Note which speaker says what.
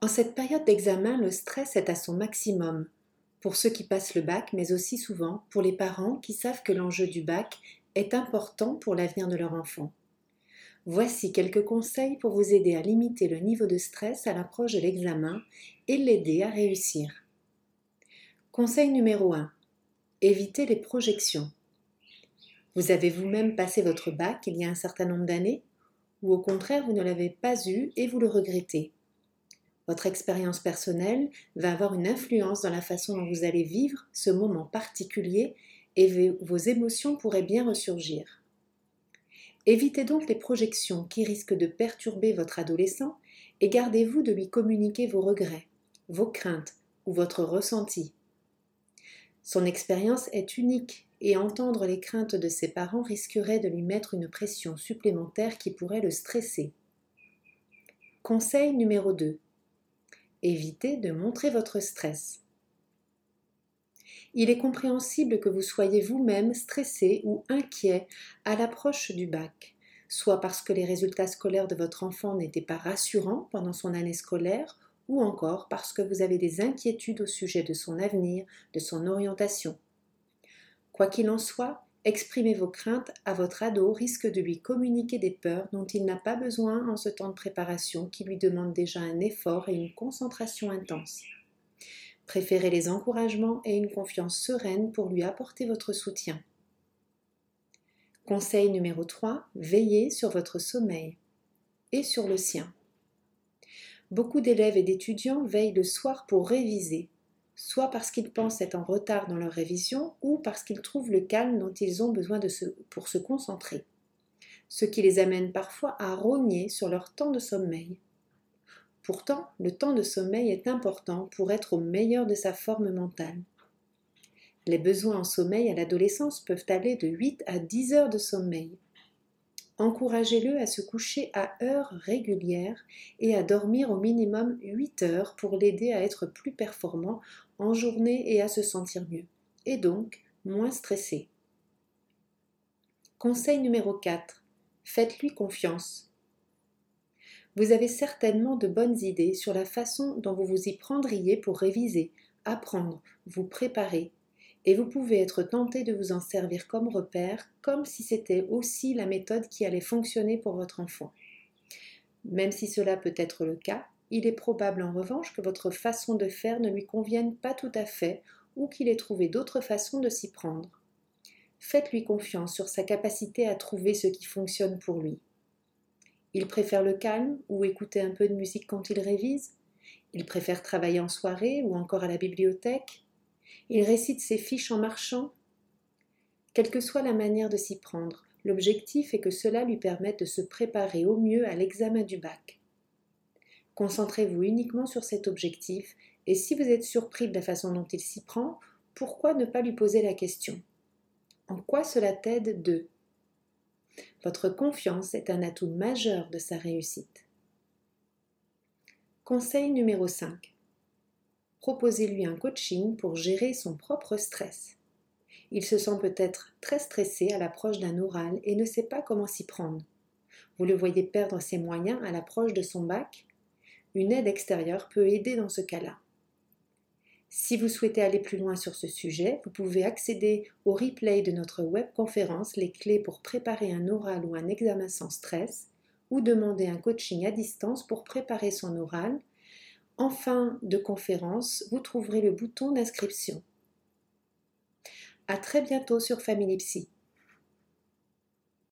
Speaker 1: En cette période d'examen, le stress est à son maximum, pour ceux qui passent le bac, mais aussi souvent pour les parents qui savent que l'enjeu du bac est important pour l'avenir de leur enfant. Voici quelques conseils pour vous aider à limiter le niveau de stress à l'approche de l'examen et l'aider à réussir. Conseil numéro 1. Évitez les projections. Vous avez vous-même passé votre bac il y a un certain nombre d'années ou au contraire vous ne l'avez pas eu et vous le regrettez. Votre expérience personnelle va avoir une influence dans la façon dont vous allez vivre ce moment particulier et vos émotions pourraient bien ressurgir. Évitez donc les projections qui risquent de perturber votre adolescent et gardez-vous de lui communiquer vos regrets, vos craintes ou votre ressenti. Son expérience est unique et entendre les craintes de ses parents risquerait de lui mettre une pression supplémentaire qui pourrait le stresser. Conseil numéro 2. Évitez de montrer votre stress. Il est compréhensible que vous soyez vous-même stressé ou inquiet à l'approche du bac, soit parce que les résultats scolaires de votre enfant n'étaient pas rassurants pendant son année scolaire, ou encore parce que vous avez des inquiétudes au sujet de son avenir, de son orientation. Quoi qu'il en soit, exprimer vos craintes à votre ado risque de lui communiquer des peurs dont il n'a pas besoin en ce temps de préparation qui lui demande déjà un effort et une concentration intense. Préférez les encouragements et une confiance sereine pour lui apporter votre soutien. Conseil numéro 3. Veillez sur votre sommeil et sur le sien. Beaucoup d'élèves et d'étudiants veillent le soir pour réviser, soit parce qu'ils pensent être en retard dans leur révision ou parce qu'ils trouvent le calme dont ils ont besoin pour se concentrer, ce qui les amène parfois à rogner sur leur temps de sommeil. Pourtant, le temps de sommeil est important pour être au meilleur de sa forme mentale. Les besoins en sommeil à l'adolescence peuvent aller de 8 à 10 heures de sommeil, Encouragez-le à se coucher à heures régulières et à dormir au minimum 8 heures pour l'aider à être plus performant en journée et à se sentir mieux, et donc moins stressé. Conseil numéro 4. Faites-lui confiance. Vous avez certainement de bonnes idées sur la façon dont vous vous y prendriez pour réviser, apprendre, vous préparer, et vous pouvez être tenté de vous en servir comme repère, comme si c'était aussi la méthode qui allait fonctionner pour votre enfant. Même si cela peut être le cas, il est probable en revanche que votre façon de faire ne lui convienne pas tout à fait ou qu'il ait trouvé d'autres façons de s'y prendre. Faites-lui confiance sur sa capacité à trouver ce qui fonctionne pour lui. Il préfère le calme ou écouter un peu de musique quand il révise Il préfère travailler en soirée ou encore à la bibliothèque il récite ses fiches en marchant. Quelle que soit la manière de s'y prendre, l'objectif est que cela lui permette de se préparer au mieux à l'examen du bac. Concentrez-vous uniquement sur cet objectif et si vous êtes surpris de la façon dont il s'y prend, pourquoi ne pas lui poser la question? En quoi cela t'aide de? Votre confiance est un atout majeur de sa réussite. Conseil numéro 5 proposez-lui un coaching pour gérer son propre stress. Il se sent peut-être très stressé à l'approche d'un oral et ne sait pas comment s'y prendre. Vous le voyez perdre ses moyens à l'approche de son bac? Une aide extérieure peut aider dans ce cas-là. Si vous souhaitez aller plus loin sur ce sujet, vous pouvez accéder au replay de notre webconférence Les clés pour préparer un oral ou un examen sans stress ou demander un coaching à distance pour préparer son oral en fin de conférence, vous trouverez le bouton d'inscription. À très bientôt sur Family Psy.